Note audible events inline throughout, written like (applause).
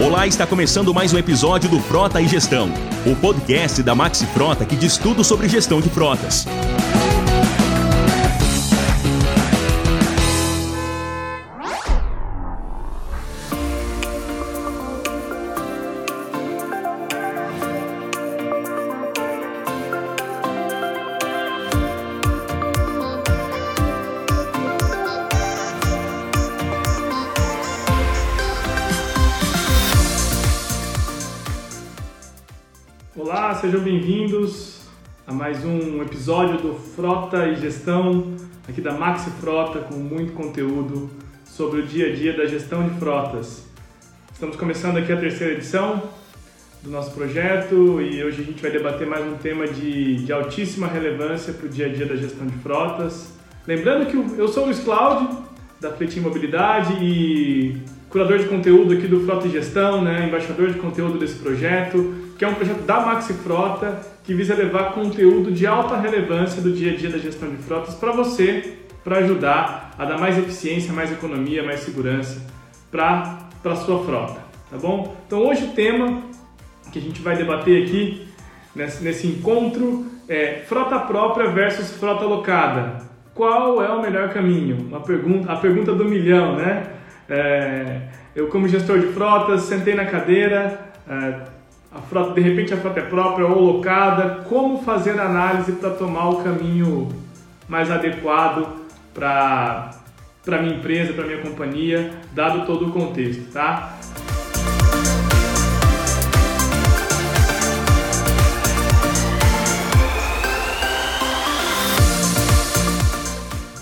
Olá, está começando mais um episódio do Frota e Gestão, o podcast da Maxi Frota que diz tudo sobre gestão de frotas. Episódio do Frota e Gestão, aqui da Maxi Frota, com muito conteúdo sobre o dia a dia da gestão de frotas. Estamos começando aqui a terceira edição do nosso projeto e hoje a gente vai debater mais um tema de, de altíssima relevância para o dia a dia da gestão de frotas. Lembrando que eu sou o Luiz Cláudio, da Fletim Mobilidade e curador de conteúdo aqui do Frota e Gestão, né, embaixador de conteúdo desse projeto que é um projeto da Maxi Frota que visa levar conteúdo de alta relevância do dia a dia da gestão de frotas para você, para ajudar a dar mais eficiência, mais economia, mais segurança para a sua frota, tá bom? Então hoje o tema que a gente vai debater aqui nesse, nesse encontro é frota própria versus frota locada. Qual é o melhor caminho? Uma pergunta, a pergunta do milhão, né? É, eu como gestor de frotas sentei na cadeira, é, frota, de repente a frota é própria ou locada, como fazer análise para tomar o caminho mais adequado para para minha empresa, para minha companhia, dado todo o contexto, tá?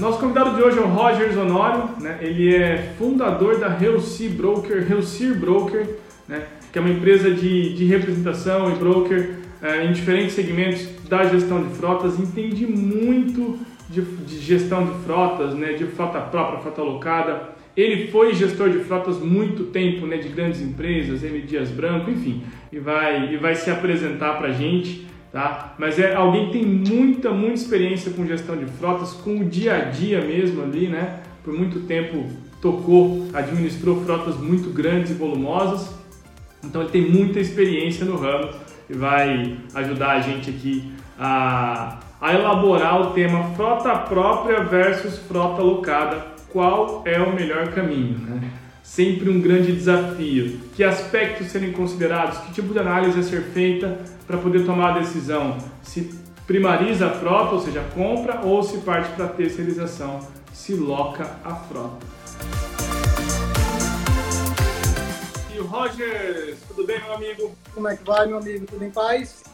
Nosso convidado de hoje é o Roger Zonório, né? ele é fundador da Helsi Broker, Helsir Broker, né? Que é uma empresa de, de representação e broker é, em diferentes segmentos da gestão de frotas, entende muito de, de, gestão de frotas, né, de frota própria, frota alocada. Ele foi gestor de frotas muito tempo, né, de grandes empresas, M. Dias Branco, enfim, e vai, e vai se apresentar para a gente. Tá? Mas é alguém que tem muita, muita experiência com gestão de frotas, com o dia a dia mesmo ali, né? Por muito tempo tocou, administrou frotas muito grandes e volumosas então ele tem muita experiência no ramo e vai ajudar a gente aqui a, a elaborar o tema frota própria versus frota locada. Qual é o melhor caminho? Né? Sempre um grande desafio. Que aspectos serem considerados? Que tipo de análise a ser feita para poder tomar a decisão? Se primariza a frota, ou seja, compra, ou se parte para terceirização, se loca a frota. Rogers, tudo bem, meu amigo? Como é que vai, meu amigo? Tudo em paz?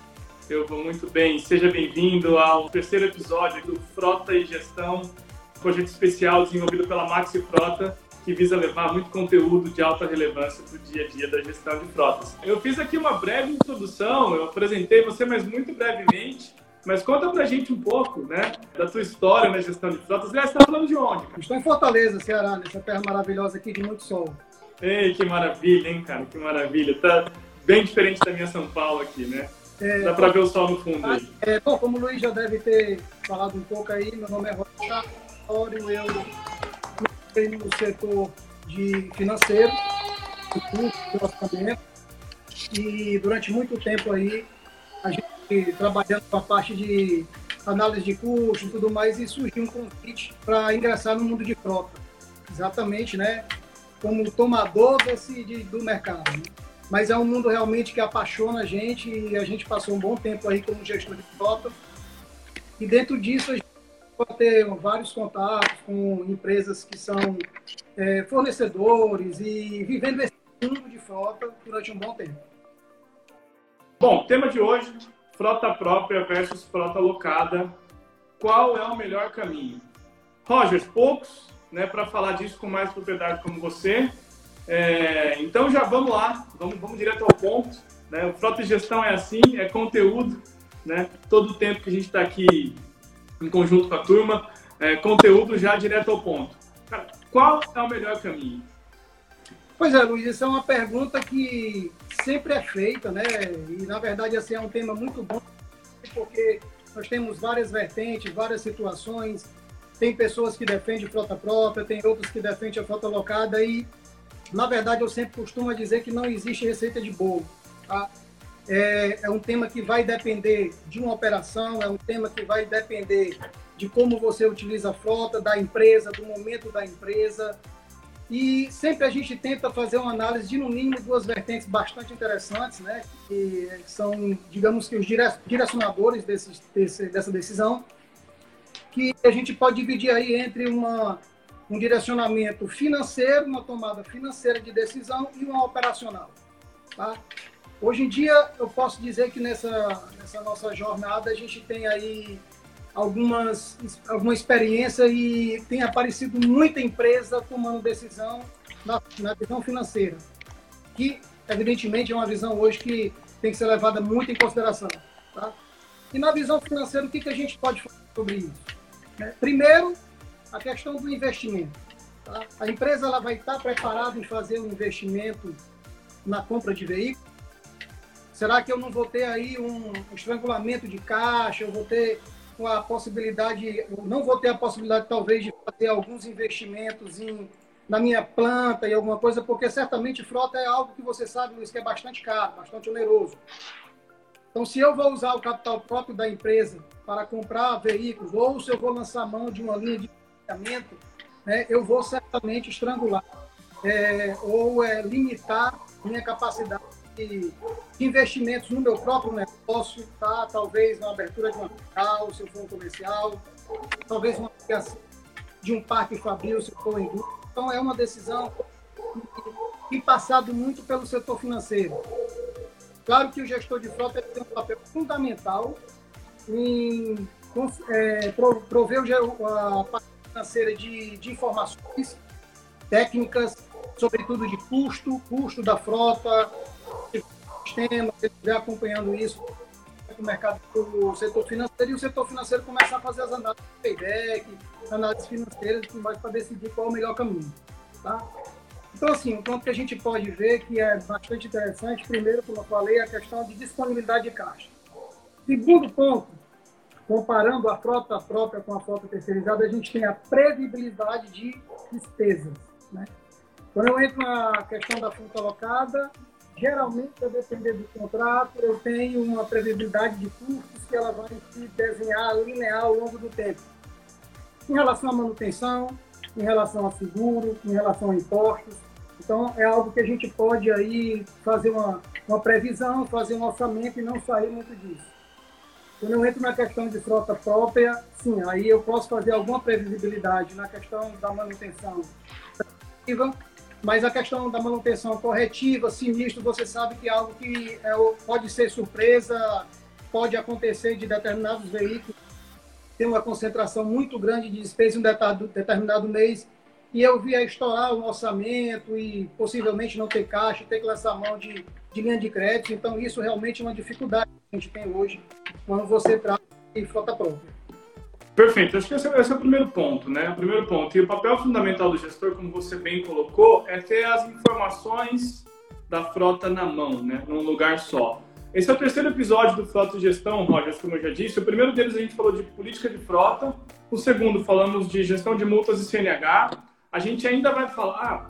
Eu vou muito bem. Seja bem-vindo ao terceiro episódio do Frota e Gestão, projeto especial desenvolvido pela Maxi Frota, que visa levar muito conteúdo de alta relevância para o dia a dia da gestão de frotas. Eu fiz aqui uma breve introdução, eu apresentei você, mas muito brevemente. Mas conta pra gente um pouco, né, da tua história na gestão de frotas. Aliás, você está falando de onde? Estou em Fortaleza, Ceará, nessa terra maravilhosa aqui de muito sol. Ei, que maravilha, hein, cara? Que maravilha. Tá bem diferente da minha São Paulo aqui, né? É, Dá para ver o sol no fundo aí. É, bom, como o Luiz já deve ter falado um pouco aí, meu nome é Rocha eu tenho no setor de financeiro, de e durante muito tempo aí, a gente trabalhando com a parte de análise de custos e tudo mais, e surgiu um convite para ingressar no mundo de frota. Exatamente, né? Como tomador desse, de, do mercado. Né? Mas é um mundo realmente que apaixona a gente e a gente passou um bom tempo aí como gestor de frota. E dentro disso a gente pode ter vários contatos com empresas que são é, fornecedores e vivendo esse mundo de frota durante um bom tempo. Bom, tema de hoje, frota própria versus frota locada. Qual é o melhor caminho? Rogers, poucos né, para falar disso com mais propriedade como você. É, então já vamos lá, vamos, vamos direto ao ponto. Né? O Frota Gestão é assim, é conteúdo, né? todo o tempo que a gente está aqui em conjunto com a turma, é, conteúdo já direto ao ponto. Cara, qual é o melhor caminho? Pois é, Luiz, essa é uma pergunta que sempre é feita, né? E na verdade assim, é um tema muito bom, porque nós temos várias vertentes, várias situações, tem pessoas que defendem frota própria, tem outros que defendem a frota locada e, na verdade, eu sempre costumo dizer que não existe receita de bolo. Tá? É, é, um tema que vai depender de uma operação, é um tema que vai depender de como você utiliza a frota, da empresa, do momento da empresa. E sempre a gente tenta fazer uma análise de, no mínimo, duas vertentes bastante interessantes, né? que são, digamos que, os direcionadores desse, desse, dessa decisão, que a gente pode dividir aí entre uma, um direcionamento financeiro, uma tomada financeira de decisão e uma operacional. Tá? Hoje em dia, eu posso dizer que nessa, nessa nossa jornada a gente tem aí algumas, alguma experiência e tem aparecido muita empresa tomando decisão na, na visão financeira, que evidentemente é uma visão hoje que tem que ser levada muito em consideração. Tá? E na visão financeira, o que, que a gente pode falar sobre isso? É, primeiro, a questão do investimento. Tá? A empresa ela vai estar preparada em fazer um investimento na compra de veículos, Será que eu não vou ter aí um estrangulamento de caixa? Eu vou ter a possibilidade, não vou ter a possibilidade talvez de fazer alguns investimentos em, na minha planta e alguma coisa, porque certamente frota é algo que você sabe, Luiz, que é bastante caro, bastante oneroso. Então, se eu vou usar o capital próprio da empresa para comprar veículos, ou se eu vou lançar mão de uma linha de financiamento, né, eu vou certamente estrangular é, ou é, limitar minha capacidade de investimentos no meu próprio negócio, tá? talvez na abertura de uma filial, se eu for um comercial, talvez uma de um parque fabril, se eu for indústria. Então, é uma decisão que passado muito pelo setor financeiro. Claro que o gestor de frota tem um papel fundamental em é, prover a parte financeira de, de informações técnicas, sobretudo de custo, custo da frota, sistema, ele estiver acompanhando isso o mercado do setor financeiro e o setor financeiro começa a fazer as análises de payback, análises financeiras e mais para decidir qual é o melhor caminho. Tá? Então, assim, um ponto que a gente pode ver que é bastante interessante, primeiro, como eu falei, é a questão de disponibilidade de caixa. Segundo ponto, comparando a frota própria com a frota terceirizada, a gente tem a previsibilidade de despesas. Né? Quando eu entro na questão da frota alocada, geralmente, a depender do contrato, eu tenho uma previsibilidade de custos que ela vai se desenhar linear ao longo do tempo. Em relação à manutenção, em relação a seguro, em relação a impostos. Então, é algo que a gente pode aí fazer uma, uma previsão, fazer um orçamento e não sair muito disso. Quando eu entro na questão de frota própria, sim, aí eu posso fazer alguma previsibilidade na questão da manutenção mas a questão da manutenção corretiva, sinistro, você sabe que é algo que é, pode ser surpresa, pode acontecer de determinados veículos ter uma concentração muito grande de despesa em um determinado mês e eu via estourar o orçamento e possivelmente não ter caixa, ter que lançar mão de, de linha de crédito. Então, isso realmente é uma dificuldade que a gente tem hoje quando você trata de frota própria. Perfeito, acho que esse é, esse é, o primeiro ponto, né? O primeiro ponto. E o papel fundamental do gestor, como você bem colocou, é ter as informações da frota na mão, né? Num lugar só. Esse é o terceiro episódio do Frota e Gestão, Roger, como eu já disse. O primeiro deles a gente falou de política de frota. O segundo, falamos de gestão de multas e CNH. A gente ainda vai falar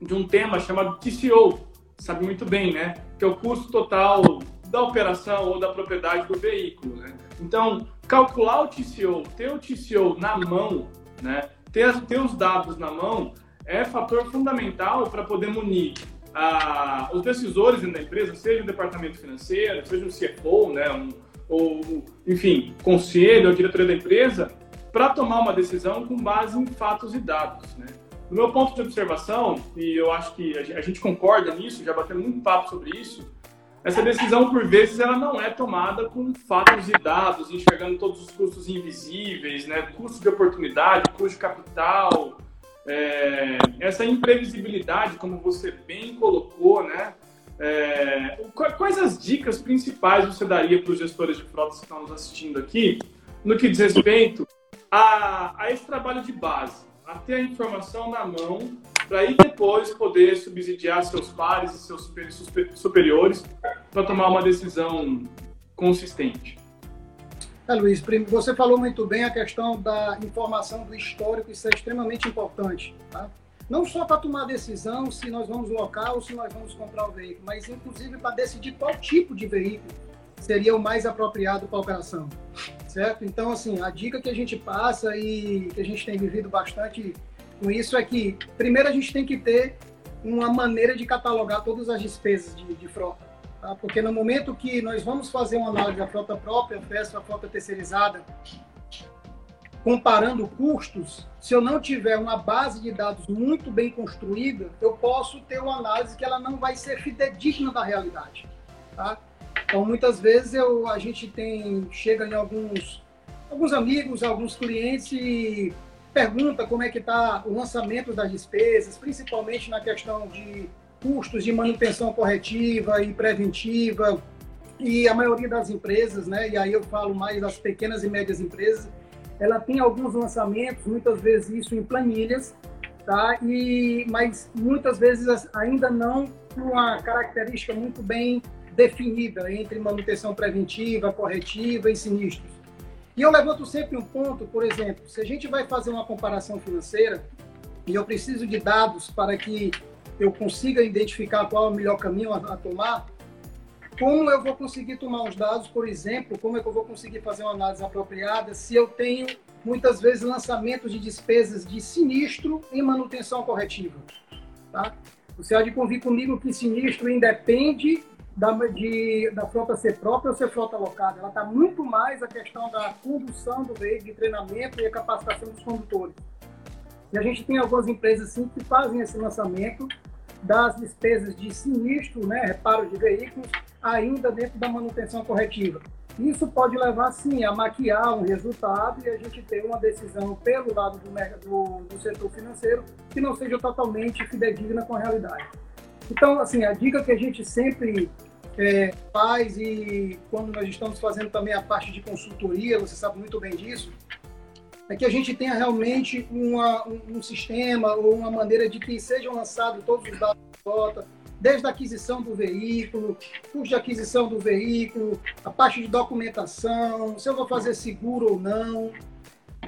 de um tema chamado TCO, sabe muito bem, né? Que é o custo total da operação ou da propriedade do veículo, né? Então, calcular o TCO, ter o TCO na mão, né, ter, ter os dados na mão, é fator fundamental para poder munir ah, os decisores da empresa, seja o departamento financeiro, seja o CFO, né, um, ou, enfim, conselho ou diretoria da empresa, para tomar uma decisão com base em fatos e dados. Né? Do meu ponto de observação, e eu acho que a gente concorda nisso, já batemos muito papo sobre isso, essa decisão, por vezes, ela não é tomada com fatos e dados, enxergando todos os custos invisíveis, né? custo de oportunidade, custo de capital, é, essa imprevisibilidade, como você bem colocou, né? É, quais as dicas principais você daria para os gestores de frotas que estão nos assistindo aqui no que diz respeito a, a esse trabalho de base, a ter a informação na mão para aí depois poder subsidiar seus pares e seus superiores para tomar uma decisão consistente. É, Luiz, você falou muito bem a questão da informação do histórico, isso é extremamente importante. Tá? Não só para tomar decisão se nós vamos local ou se nós vamos comprar o veículo, mas inclusive para decidir qual tipo de veículo seria o mais apropriado para a operação. Certo? Então, assim, a dica que a gente passa e que a gente tem vivido bastante com isso é que, primeiro, a gente tem que ter uma maneira de catalogar todas as despesas de, de frota. Tá? Porque no momento que nós vamos fazer uma análise da frota própria versus a frota terceirizada, comparando custos, se eu não tiver uma base de dados muito bem construída, eu posso ter uma análise que ela não vai ser fidedigna da realidade. Tá? Então, muitas vezes eu, a gente tem chega em alguns alguns amigos, alguns clientes e pergunta como é que está o lançamento das despesas, principalmente na questão de custos de manutenção corretiva e preventiva, e a maioria das empresas, né, e aí eu falo mais das pequenas e médias empresas, ela tem alguns lançamentos, muitas vezes isso em planilhas, tá? E mas muitas vezes ainda não com uma característica muito bem definida entre manutenção preventiva, corretiva e sinistros. E eu levanto sempre um ponto, por exemplo, se a gente vai fazer uma comparação financeira e eu preciso de dados para que eu consiga identificar qual é o melhor caminho a, a tomar, como eu vou conseguir tomar os dados, por exemplo, como é que eu vou conseguir fazer uma análise apropriada se eu tenho muitas vezes lançamentos de despesas de sinistro em manutenção corretiva, tá? Você há de convir comigo que sinistro independe da, de, da frota ser própria ou ser frota alocada. Ela está muito mais a questão da condução do veículo, de treinamento e a capacitação dos condutores. E a gente tem algumas empresas sim que fazem esse lançamento das despesas de sinistro, né, reparo de veículos, ainda dentro da manutenção corretiva. Isso pode levar, sim, a maquiar um resultado e a gente ter uma decisão pelo lado do, do, do setor financeiro que não seja totalmente fidedigna com a realidade. Então, assim, a dica que a gente sempre é, faz e quando nós estamos fazendo também a parte de consultoria, você sabe muito bem disso, é que a gente tenha realmente uma, um, um, sistema ou uma maneira de que sejam lançados todos os dados da frota, desde a aquisição do veículo, custo de aquisição do veículo, a parte de documentação, se eu vou fazer seguro ou não,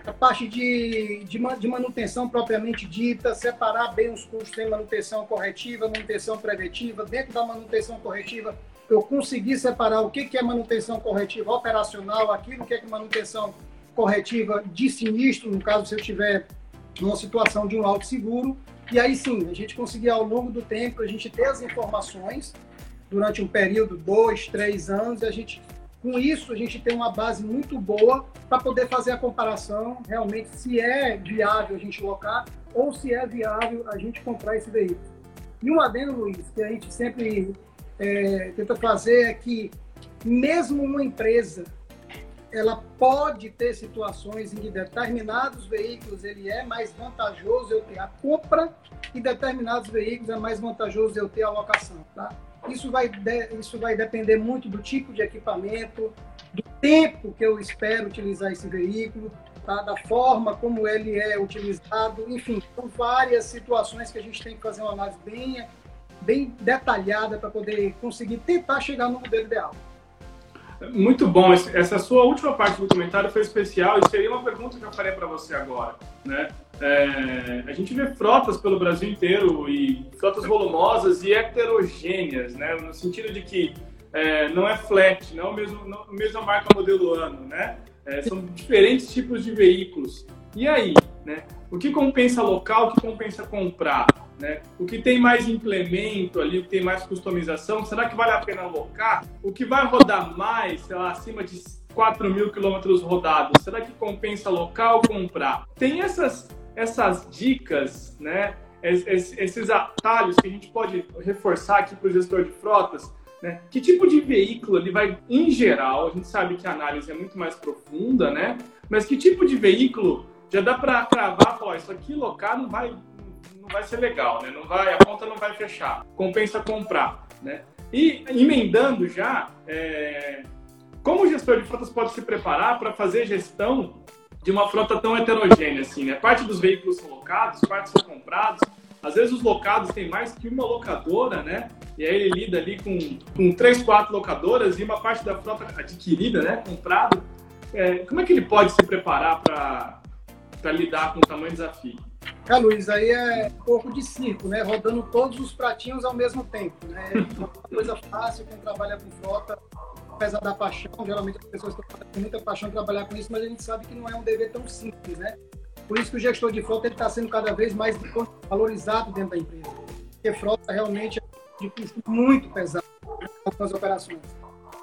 a parte de, de, de manutenção propriamente dita, separar bem os custos em manutenção corretiva, manutenção preventiva, dentro da manutenção corretiva, eu conseguir separar o que, que é manutenção corretiva operacional, aquilo que é manutenção corretiva de sinistro, no caso se eu tiver numa situação de um alto seguro, e aí sim, a gente conseguir ao longo do tempo, a gente ter as informações. Durante um período, dois, três anos, e a gente, com isso, a gente tem uma base muito boa para poder fazer a comparação realmente se é viável a gente locar ou se é viável a gente comprar esse veículo. E um adendo, Luiz, que a gente sempre é, tenta fazer é que mesmo uma empresa ela pode ter situações em que determinados veículos ele é mais vantajoso eu ter a compra e determinados veículos é mais vantajoso eu ter a locação, tá? Isso vai, de, isso vai depender muito do tipo de equipamento, do tempo que eu espero utilizar esse veículo, tá? da forma como ele é utilizado, enfim, são várias situações que a gente tem que fazer uma análise bem, bem detalhada para poder conseguir tentar chegar no modelo ideal. Muito bom. Essa sua última parte do comentário foi especial e seria uma pergunta que eu farei para você agora. Né? É, a gente vê frotas pelo Brasil inteiro e frotas volumosas e heterogêneas, né? no sentido de que é, não é flat, não é o mesmo, não, mesma marca modelo ano, né? É, são diferentes tipos de veículos. E aí, né? O que compensa local, o que compensa comprar? Né? O que tem mais implemento ali, o que tem mais customização, será que vale a pena alocar? O que vai rodar mais, sei lá, acima de 4 mil quilômetros rodados, será que compensa alocar ou comprar? Tem essas, essas dicas, né? esses atalhos que a gente pode reforçar aqui para o gestor de frotas, né? Que tipo de veículo ele vai, em geral, a gente sabe que a análise é muito mais profunda, né? Mas que tipo de veículo já dá para cravar, falar, isso aqui locar não vai, não vai ser legal, né? Não vai, a conta não vai fechar. Compensa comprar, né? E emendando já, é, como o gestor de frotas pode se preparar para fazer gestão de uma frota tão heterogênea assim, né? Parte dos veículos são locados, parte são comprados. Às vezes os locados têm mais que uma locadora, né? E aí ele lida ali com, com três, quatro locadoras e uma parte da frota adquirida, né? Comprado. é, como é que ele pode se preparar para lidar com o tamanho desafio? É, Luiz, aí é pouco de circo, né? Rodando todos os pratinhos ao mesmo tempo, né? É uma coisa fácil, quem trabalha com frota, apesar da paixão, geralmente as pessoas têm muita paixão de trabalhar com isso, mas a gente sabe que não é um dever tão simples, né? Por isso que o gestor de frota está sendo cada vez mais valorizado dentro da empresa. Porque frota realmente é difícil, muito pesado né, algumas operações.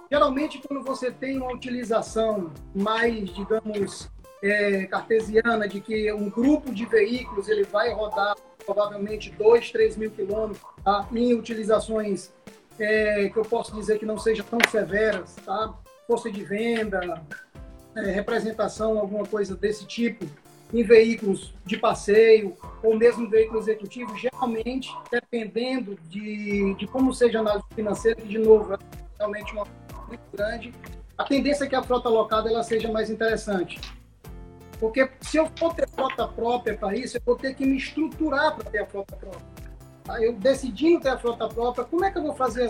Geralmente, quando você tem uma utilização mais, digamos, é, cartesiana, de que um grupo de veículos ele vai rodar provavelmente 2, 3 mil quilômetros tá? em utilizações é, que eu posso dizer que não sejam tão severas, tá? força de venda, é, representação, alguma coisa desse tipo, em veículos de passeio ou mesmo veículo executivo, geralmente, dependendo de, de como seja a análise financeira, de novo, é realmente uma muito grande, a tendência é que a frota locada ela seja mais interessante. Porque se eu for ter frota própria para isso, eu vou ter que me estruturar para ter a frota própria. Tá? Eu decidindo ter a frota própria, como é que eu vou fazer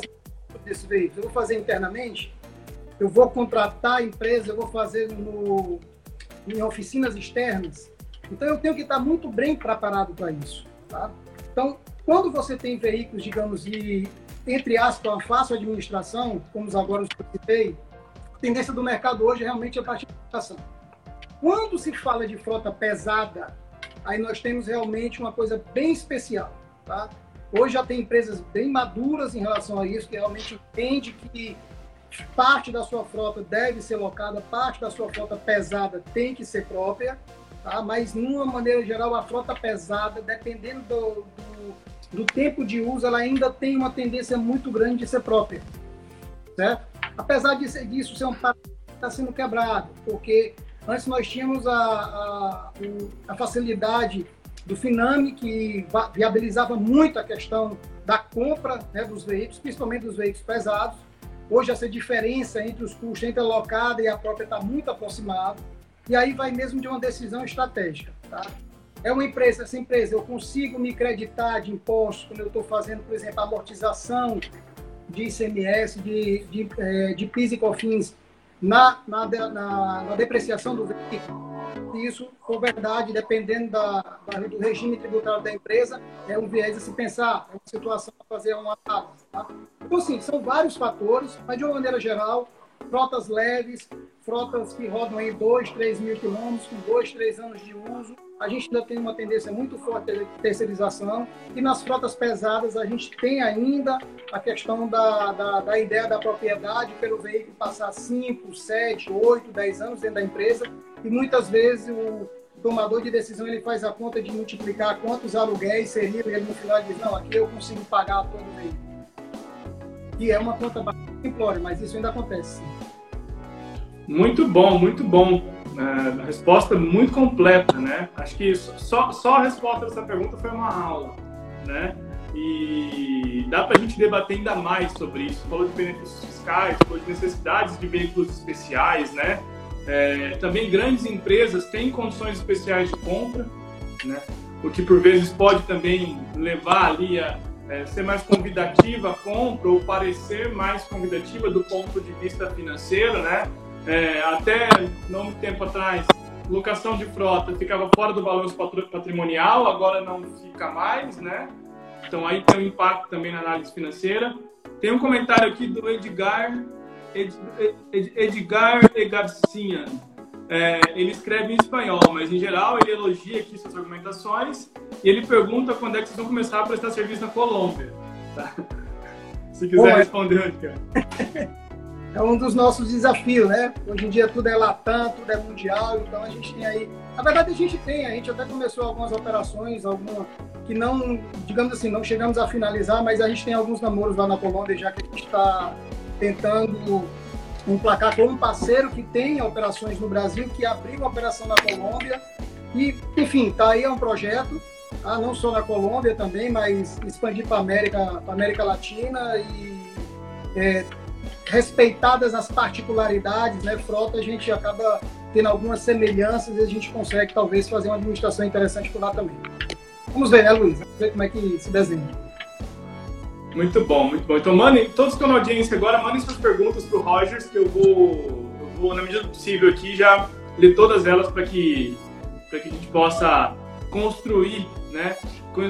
esse veículo? Eu vou fazer internamente? Eu vou contratar a empresa? Eu vou fazer no, em oficinas externas? Então eu tenho que estar muito bem preparado para isso. Tá? Então, quando você tem veículos, digamos, de, entre aspas, uma fácil administração, como agora eu citei, a tendência do mercado hoje é realmente a partir da Quando se fala de frota pesada, aí nós temos realmente uma coisa bem especial. Tá? Hoje já tem empresas bem maduras em relação a isso, que realmente entende que parte da sua frota deve ser locada, parte da sua frota pesada tem que ser própria, tá? mas, numa maneira geral, a frota pesada, dependendo do, do, do tempo de uso, ela ainda tem uma tendência muito grande de ser própria. Certo? Apesar disso, disso ser um paradigma que está sendo quebrado, porque antes nós tínhamos a, a, a facilidade do Finame, que viabilizava muito a questão da compra né, dos veículos, principalmente dos veículos pesados. Hoje essa diferença entre os custos entre a locada e a própria está muito aproximada. E aí vai mesmo de uma decisão estratégica. Tá? É uma empresa, essa empresa, eu consigo me creditar de impostos quando eu estou fazendo, por exemplo, amortização de ICMS, de, de, é, de PIS e COFINS na, na, na, na depreciação do veículo se isso for verdade, dependendo da, da, do regime tributário da empresa, é um viés a se pensar, é uma situação a fazer uma análise. Tá? Então, sim, são vários fatores, mas de uma maneira geral, frotas leves, frotas que rodam aí 2, 3 mil quilômetros, com 2, 3 anos de uso. A gente ainda tem uma tendência muito forte de terceirização. E nas frotas pesadas, a gente tem ainda a questão da, da, da ideia da propriedade pelo veículo passar 5, 7, 8, 10 anos dentro da empresa. E muitas vezes o tomador de decisão ele faz a conta de multiplicar quantos aluguéis seriam e ele no final diz, não, aqui eu consigo pagar todo o veículo que é uma conta bastante simplória, mas isso ainda acontece. Muito bom, muito bom. É, a resposta muito completa, né? Acho que só, só a resposta dessa pergunta foi uma aula, né? E dá para a gente debater ainda mais sobre isso. Falou de benefícios fiscais, falou de necessidades de veículos especiais, né? É, também grandes empresas têm condições especiais de compra, né? O que por vezes pode também levar ali a, é, ser mais convidativa a compra ou parecer mais convidativa do ponto de vista financeiro, né? É, até não muito tempo atrás, locação de frota ficava fora do balanço patrimonial, agora não fica mais, né? Então aí tem um impacto também na análise financeira. Tem um comentário aqui do Edgar Ed, Ed, Edgar Egarcinha. É, ele escreve em espanhol, mas em geral ele elogia aqui suas argumentações e ele pergunta quando é que vocês vão começar a prestar serviço na Colômbia. Tá? (laughs) Se quiser Bom, responder, cara. (laughs) É um dos nossos desafios, né? Hoje em dia tudo é latam, tudo é mundial, então a gente tem aí. Na verdade, a gente tem, a gente até começou algumas operações, alguma que não, digamos assim, não chegamos a finalizar, mas a gente tem alguns namoros lá na Colômbia já que a gente está tentando emplacar um parceiro que tem operações no Brasil, que abriu uma operação na Colômbia. E, enfim, tá aí é um projeto, tá? não só na Colômbia também, mas expandir para a América, América Latina e é, respeitadas as particularidades, né, frota, a gente acaba tendo algumas semelhanças e a gente consegue talvez fazer uma administração interessante por lá também. Vamos ver, né, Luiz? Vamos ver como é que se desenha. Muito bom, muito bom. Então, mandem, todos que estão na audiência agora, mandem suas perguntas para o Rogers, que eu vou, eu vou, na medida do possível aqui, já ler todas elas para que, que a gente possa construir, né?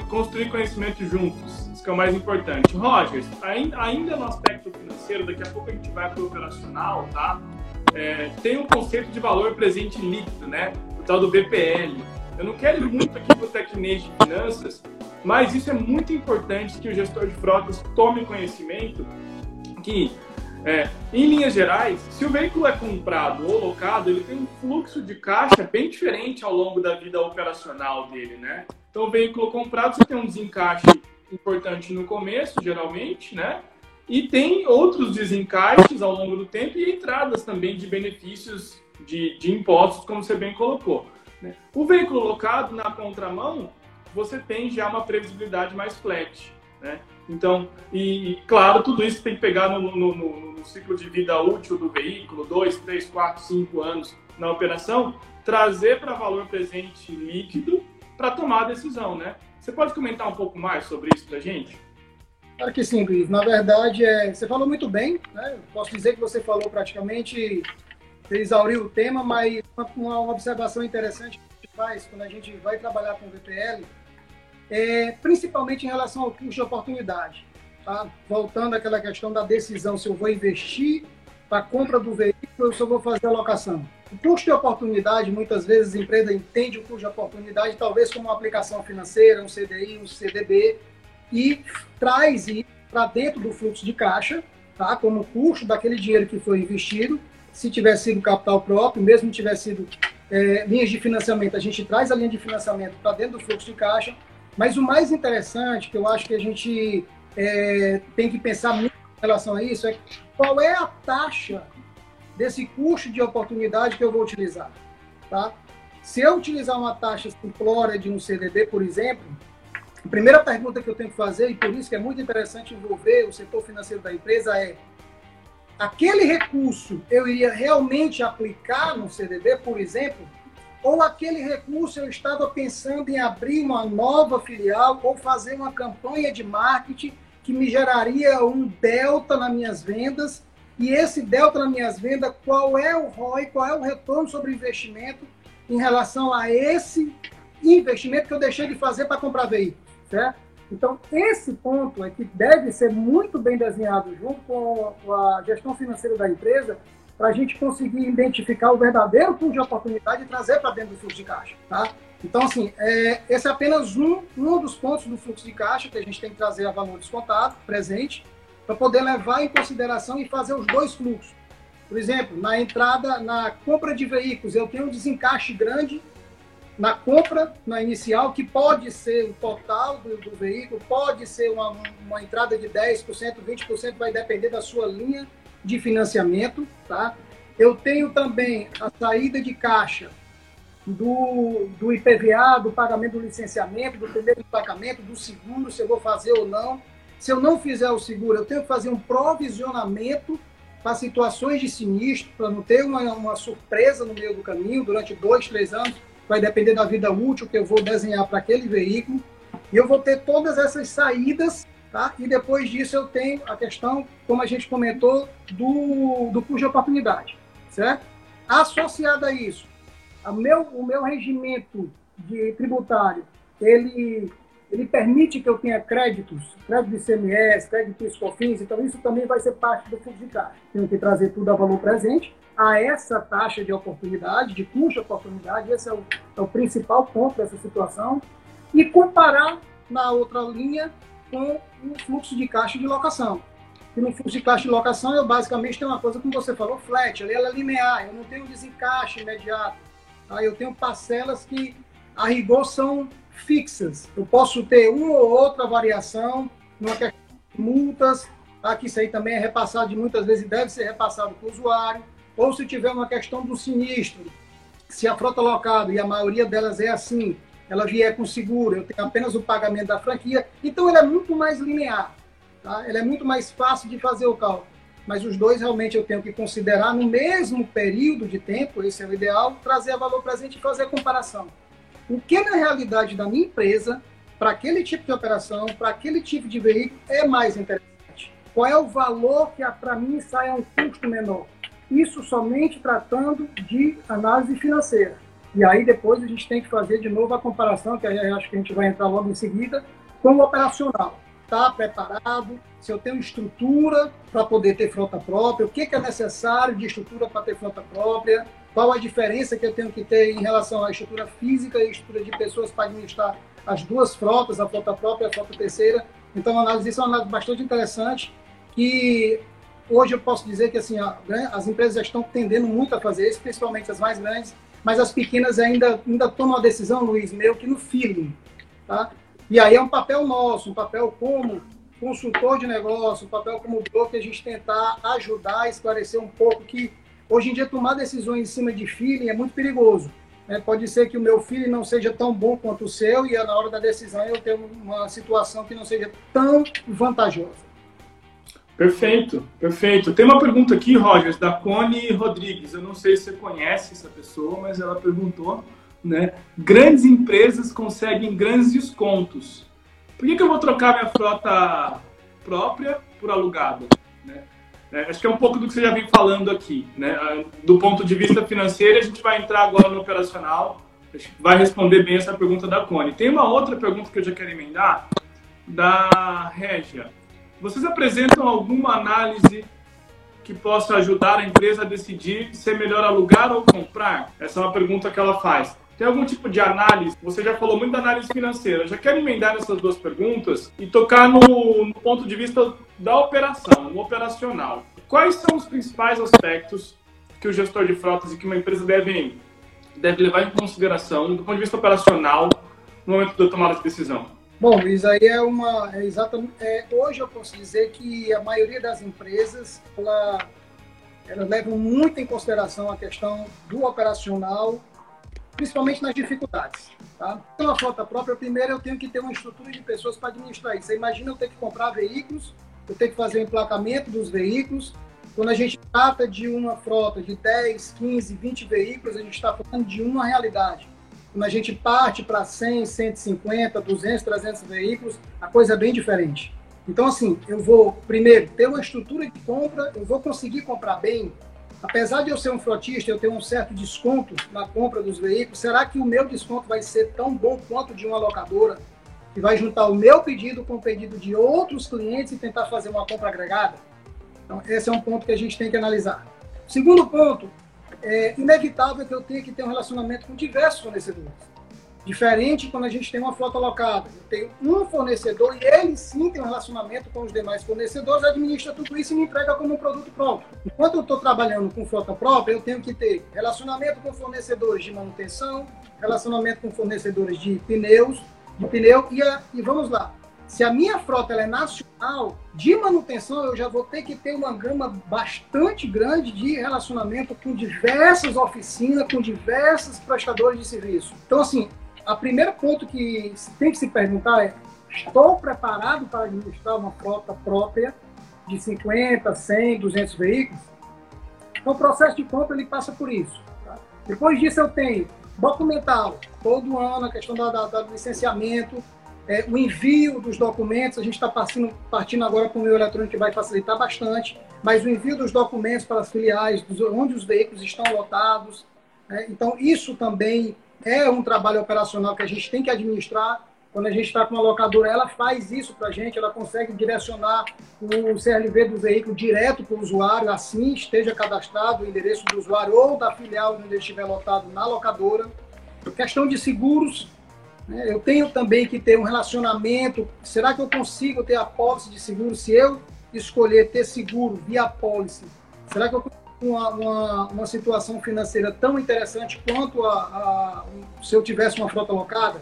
Construir conhecimento juntos. Que é o mais importante. Rogers, ainda no aspecto financeiro, daqui a pouco a gente vai para o operacional, tá? É, tem um conceito de valor presente líquido, né? O tal do BPL. Eu não quero ir muito aqui para o tecnês de finanças, mas isso é muito importante que o gestor de frotas tome conhecimento que, é, em linhas gerais, se o veículo é comprado ou locado, ele tem um fluxo de caixa bem diferente ao longo da vida operacional dele, né? Então, o veículo comprado, você tem um desencaixe importante no começo, geralmente, né? E tem outros desencaixes ao longo do tempo e entradas também de benefícios de, de impostos, como você bem colocou. Né? O veículo locado na contramão, você tem já uma previsibilidade mais flat. Né? Então, e, e, claro, tudo isso tem que pegar no, no, no, no, ciclo de vida útil do veículo, 2, 3, 4, 5 anos na operação, trazer para valor presente líquido para tomar a decisão, né? Você pode comentar um pouco mais sobre isso para a gente? Claro que sim, Luiz. Na verdade, é, você falou muito bem, né? Posso dizer que você falou praticamente, você exauriu o tema, mas uma, uma observação interessante que a gente faz quando a gente vai trabalhar com o VPL é, principalmente em relação ao custo de oportunidade. Tá? Voltando àquela questão da decisão se eu vou investir para a compra do veículo ou se eu vou fazer a locação. O custo de oportunidade, muitas vezes a empresa entende o custo de oportunidade talvez como uma aplicação financeira, um CDI, um CDB, e traz isso para dentro do fluxo de caixa, tá? como custo daquele dinheiro que foi investido. Se tiver sido capital próprio, mesmo tiver sido é, linhas de financiamento, a gente traz a linha de financiamento para dentro do fluxo de caixa mas o mais interessante, que eu acho que a gente é, tem que pensar muito em relação a isso, é qual é a taxa desse custo de oportunidade que eu vou utilizar. Tá? Se eu utilizar uma taxa simplória de um CDB, por exemplo, a primeira pergunta que eu tenho que fazer, e por isso que é muito interessante envolver o setor financeiro da empresa, é aquele recurso eu iria realmente aplicar no CDB, por exemplo, ou aquele recurso eu estava pensando em abrir uma nova filial ou fazer uma campanha de marketing que me geraria um delta nas minhas vendas. E esse delta nas minhas vendas, qual é o ROI, qual é o retorno sobre investimento em relação a esse investimento que eu deixei de fazer para comprar veículo, certo? Então, esse ponto é que deve ser muito bem desenhado junto com a gestão financeira da empresa para a gente conseguir identificar o verdadeiro ponto de oportunidade e trazer para dentro do fluxo de caixa, tá? Então, assim, é, esse é apenas um, um dos pontos do fluxo de caixa que a gente tem que trazer a valor descontado, presente, para poder levar em consideração e fazer os dois fluxos. Por exemplo, na entrada, na compra de veículos, eu tenho um desencaixe grande na compra, na inicial, que pode ser o total do, do veículo, pode ser uma, uma entrada de 10%, 20%, vai depender da sua linha de financiamento, tá? Eu tenho também a saída de caixa do, do IPVA, do pagamento do licenciamento, do primeiro emplacamento, do seguro, se eu vou fazer ou não. Se eu não fizer o seguro, eu tenho que fazer um provisionamento para situações de sinistro, para não ter uma, uma surpresa no meio do caminho durante dois, três anos. Vai depender da vida útil que eu vou desenhar para aquele veículo. E eu vou ter todas essas saídas Tá? E depois disso eu tenho a questão, como a gente comentou, do, do custo de oportunidade. Certo? Associado a isso, a meu, o meu regimento de tributário, ele, ele permite que eu tenha créditos, crédito de CMS, crédito de SCOFINS, então isso também vai ser parte do fluxo de caixa. Tenho que trazer tudo a valor presente, a essa taxa de oportunidade, de custo de oportunidade, esse é o, é o principal ponto dessa situação, e comparar na outra linha com o fluxo de caixa de locação. E no fluxo de caixa de locação, eu basicamente tenho uma coisa, como você falou, flat, ela é linear, eu não tenho desencaixe imediato. Tá? Eu tenho parcelas que, a rigor, são fixas. Eu posso ter uma ou outra variação, numa questão de multas, tá? que isso aí também é repassado de muitas vezes deve ser repassado para o usuário, ou se tiver uma questão do sinistro, se a frota locada, e a maioria delas é assim, ela vier com seguro, eu tenho apenas o pagamento da franquia, então ela é muito mais linear, tá? ela é muito mais fácil de fazer o cálculo. Mas os dois realmente eu tenho que considerar no mesmo período de tempo, esse é o ideal, trazer a valor presente e fazer a comparação. O que na realidade da minha empresa, para aquele tipo de operação, para aquele tipo de veículo, é mais interessante? Qual é o valor que para mim sai a um custo menor? Isso somente tratando de análise financeira. E aí depois a gente tem que fazer de novo a comparação, que aí acho que a gente vai entrar logo em seguida, com o operacional. Está preparado? Se eu tenho estrutura para poder ter frota própria, o que, que é necessário de estrutura para ter frota própria? Qual a diferença que eu tenho que ter em relação à estrutura física e estrutura de pessoas para administrar as duas frotas, a frota própria e a frota terceira? Então, a análise disso é uma análise bastante interessante que hoje eu posso dizer que assim, as empresas já estão tendendo muito a fazer isso, principalmente as mais grandes, mas as pequenas ainda, ainda tomam a decisão, Luiz, meio que no feeling. Tá? E aí é um papel nosso, um papel como consultor de negócio, um papel como broker, a gente tentar ajudar, esclarecer um pouco que hoje em dia tomar decisões em cima de feeling é muito perigoso. Né? Pode ser que o meu feeling não seja tão bom quanto o seu e na hora da decisão eu tenho uma situação que não seja tão vantajosa. Perfeito, perfeito. Tem uma pergunta aqui, Rogers, da Cone Rodrigues. Eu não sei se você conhece essa pessoa, mas ela perguntou, né? Grandes empresas conseguem grandes descontos. Por que, que eu vou trocar minha frota própria por alugada? É, acho que é um pouco do que você já vem falando aqui, né? Ah, do ponto de vista financeiro, a gente vai entrar agora no operacional. Vai responder bem essa pergunta da Cone. Tem uma outra pergunta que eu já quero emendar, da Régia. Vocês apresentam alguma análise que possa ajudar a empresa a decidir se é melhor alugar ou comprar? Essa é uma pergunta que ela faz. Tem algum tipo de análise? Você já falou muito da análise financeira. Já quero emendar nessas duas perguntas e tocar no, no ponto de vista da operação, no operacional. Quais são os principais aspectos que o gestor de frotas e que uma empresa deve, deve levar em consideração do ponto de vista operacional no momento da tomada de decisão? Bom, isso aí é uma. É exatamente, é, hoje eu posso dizer que a maioria das empresas ela, elas levam muito em consideração a questão do operacional, principalmente nas dificuldades. Tá? Então, a frota própria, primeiro eu tenho que ter uma estrutura de pessoas para administrar isso. Você imagina eu ter que comprar veículos, eu tenho que fazer o emplacamento dos veículos. Quando a gente trata de uma frota de 10, 15, 20 veículos, a gente está falando de uma realidade quando a gente parte para 100, 150, 200, 300 veículos, a coisa é bem diferente. Então, assim, eu vou, primeiro, ter uma estrutura de compra, eu vou conseguir comprar bem. Apesar de eu ser um frotista, eu ter um certo desconto na compra dos veículos, será que o meu desconto vai ser tão bom quanto de uma locadora? Que vai juntar o meu pedido com o pedido de outros clientes e tentar fazer uma compra agregada? Então, esse é um ponto que a gente tem que analisar. Segundo ponto, é inevitável que eu tenha que ter um relacionamento com diversos fornecedores. Diferente quando a gente tem uma frota alocada. Eu tenho um fornecedor e ele sim tem um relacionamento com os demais fornecedores, administra tudo isso e me entrega como um produto pronto. Enquanto eu estou trabalhando com frota própria, eu tenho que ter relacionamento com fornecedores de manutenção, relacionamento com fornecedores de pneus, de pneu e, a, e vamos lá. Se a minha frota é nacional, de manutenção, eu já vou ter que ter uma gama bastante grande de relacionamento com diversas oficinas, com diversos prestadores de serviço. Então, assim, a primeiro ponto que tem que se perguntar é: estou preparado para administrar uma frota própria de 50, 100, 200 veículos? Então, o processo de compra ele passa por isso. Tá? Depois disso, eu tenho documental, todo ano, a questão da, do licenciamento, é, o envio dos documentos, a gente está partindo, partindo agora para o meio eletrônico que vai facilitar bastante, mas o envio dos documentos para as filiais, dos, onde os veículos estão lotados. Né? Então, isso também é um trabalho operacional que a gente tem que administrar. Quando a gente está com uma locadora, ela faz isso para a gente, ela consegue direcionar o CLV do veículo direto para o usuário, assim esteja cadastrado o endereço do usuário ou da filial onde ele estiver lotado na locadora. Questão de seguros, né? Eu tenho também que ter um relacionamento. Será que eu consigo ter a pólice de seguro? Se eu escolher ter seguro via pólice, será que eu consigo uma, uma, uma situação financeira tão interessante quanto a, a, se eu tivesse uma frota locada?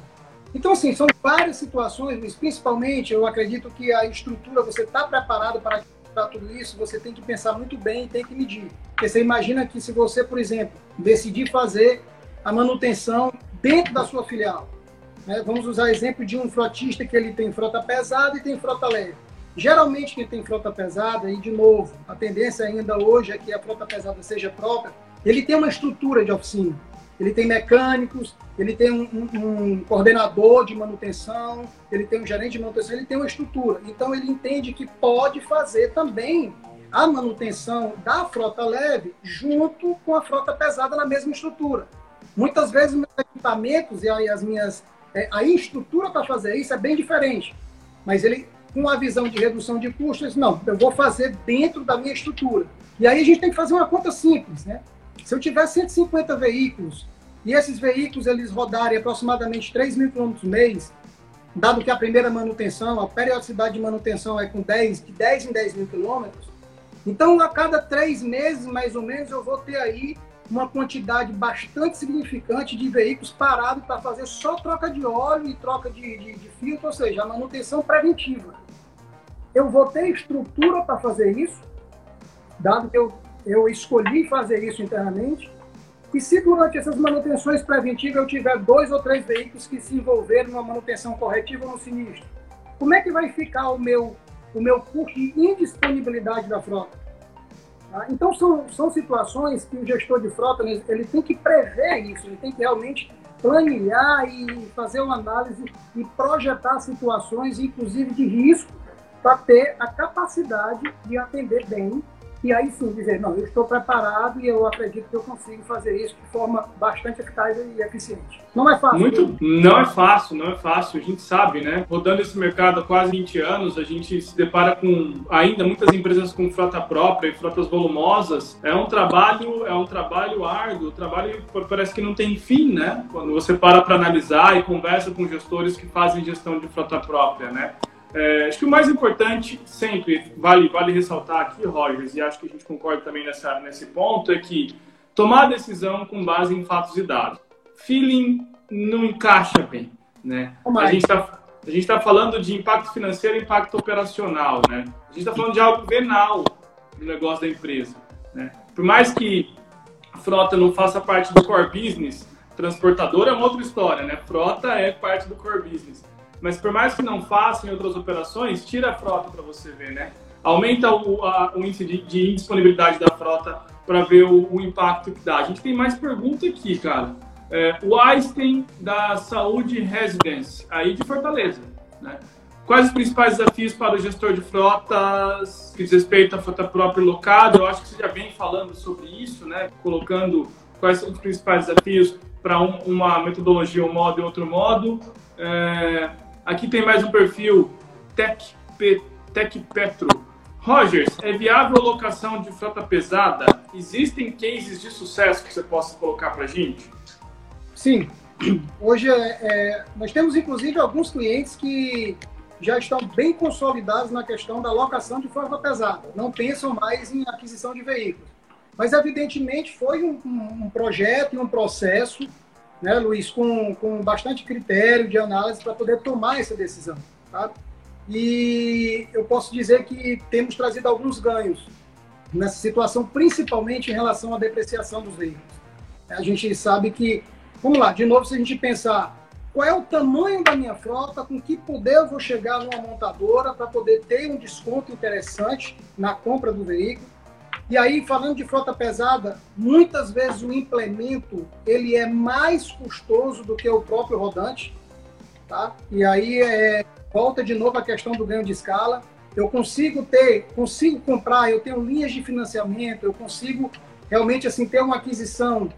Então, assim, são várias situações, mas principalmente eu acredito que a estrutura, você está preparado para para tudo isso, você tem que pensar muito bem e tem que medir. Porque você imagina que se você, por exemplo, decidir fazer a manutenção dentro da sua filial, né? Vamos usar exemplo de um frotista que ele tem frota pesada e tem frota leve. Geralmente quem tem frota pesada, e de novo, a tendência ainda hoje é que a frota pesada seja própria, ele tem uma estrutura de oficina. Ele tem mecânicos, ele tem um, um, coordenador de manutenção, ele tem um gerente de manutenção, ele tem uma estrutura. Então ele entende que pode fazer também a manutenção da frota leve junto com a frota pesada na mesma estrutura. Muitas vezes meus equipamentos e as minhas é, a estrutura para fazer isso é bem diferente, mas ele com a visão de redução de custos, não, eu vou fazer dentro da minha estrutura. E aí a gente tem que fazer uma conta simples, né? Se eu tiver 150 veículos e esses veículos eles rodarem aproximadamente 3 mil quilômetros mês, dado que a primeira manutenção, a periodicidade de manutenção é com 10, de 10 em 10 mil quilômetros, então a cada três meses, mais ou menos, eu vou ter aí uma quantidade bastante significante de veículos parados para fazer só troca de óleo e troca de, de, de filtro, ou seja, a manutenção preventiva. Eu vou ter estrutura para fazer isso, dado que eu, eu escolhi fazer isso internamente, e se durante essas manutenções preventivas eu tiver dois ou três veículos que se envolveram numa manutenção corretiva ou no sinistro, como é que vai ficar o meu, o meu custo de indisponibilidade da frota? Tá? Então, são, são situações que o gestor de frota ele, ele tem que prever isso, ele tem que realmente planear e fazer uma análise e projetar situações, inclusive de risco, para ter a capacidade de atender bem e aí sim dizer, não, eu estou preparado e eu acredito que eu consigo fazer isso de forma bastante eficaz e eficiente. Não é fácil. Muito, né? não é fácil, não é fácil. A gente sabe, né? Rodando esse mercado há quase 20 anos, a gente se depara com ainda muitas empresas com frota própria e frotas volumosas. É um trabalho, é um trabalho árduo, o trabalho parece que não tem fim, né? Quando você para para analisar e conversa com gestores que fazem gestão de frota própria, né? É, acho que o mais importante, sempre vale, vale ressaltar aqui, Rogers, e acho que a gente concorda também nessa, nesse ponto, é que tomar decisão com base em fatos e dados. Feeling não encaixa bem. Né? A gente está a gente está falando de impacto financeiro e impacto operacional, né? A gente está falando de algo venal do negócio da empresa, né? Por mais que a frota não faça parte do core business, transportador é uma outra história, né? Frota é parte do core business. Mas por mais que não faça em outras operações, tira a frota para você ver, né? Aumenta o, a, o índice de, de, indisponibilidade da frota para ver o, o, impacto que dá. A gente tem mais pergunta aqui, cara. É, o Einstein da Saúde Residence, aí de Fortaleza, né? Quais os principais desafios para o gestor de frotas que diz respeito à frota própria locada? Eu acho que você já vem falando sobre isso, né? Colocando quais são os principais desafios para um, uma metodologia, um modo e outro modo. É, Aqui tem mais um perfil Tech, Tech Petro. Rogers, é viável locação de frota pesada? Existem cases de sucesso que você possa colocar para a gente? Sim. (clears throat) Hoje é, é, nós temos inclusive alguns clientes que já estão bem consolidados na questão da locação de frota pesada. Não pensam mais em aquisição de veículos. Mas, evidentemente, foi um, um projeto e um processo né, Luiz, com, com bastante critério de análise para poder tomar essa decisão. Tá? E eu posso dizer que temos trazido alguns ganhos nessa situação, principalmente em relação à depreciação dos veículos. A gente sabe que, vamos lá, de novo, se a gente pensar qual é o tamanho da minha frota, com que poder eu vou chegar numa montadora para poder ter um desconto interessante na compra do veículo, e aí, falando de frota pesada, muitas vezes o implemento ele é mais custoso do que o próprio rodante, tá? E aí é, volta de novo a questão do ganho de escala. Eu consigo ter, consigo comprar, eu tenho linhas de financiamento, eu consigo realmente assim ter uma aquisição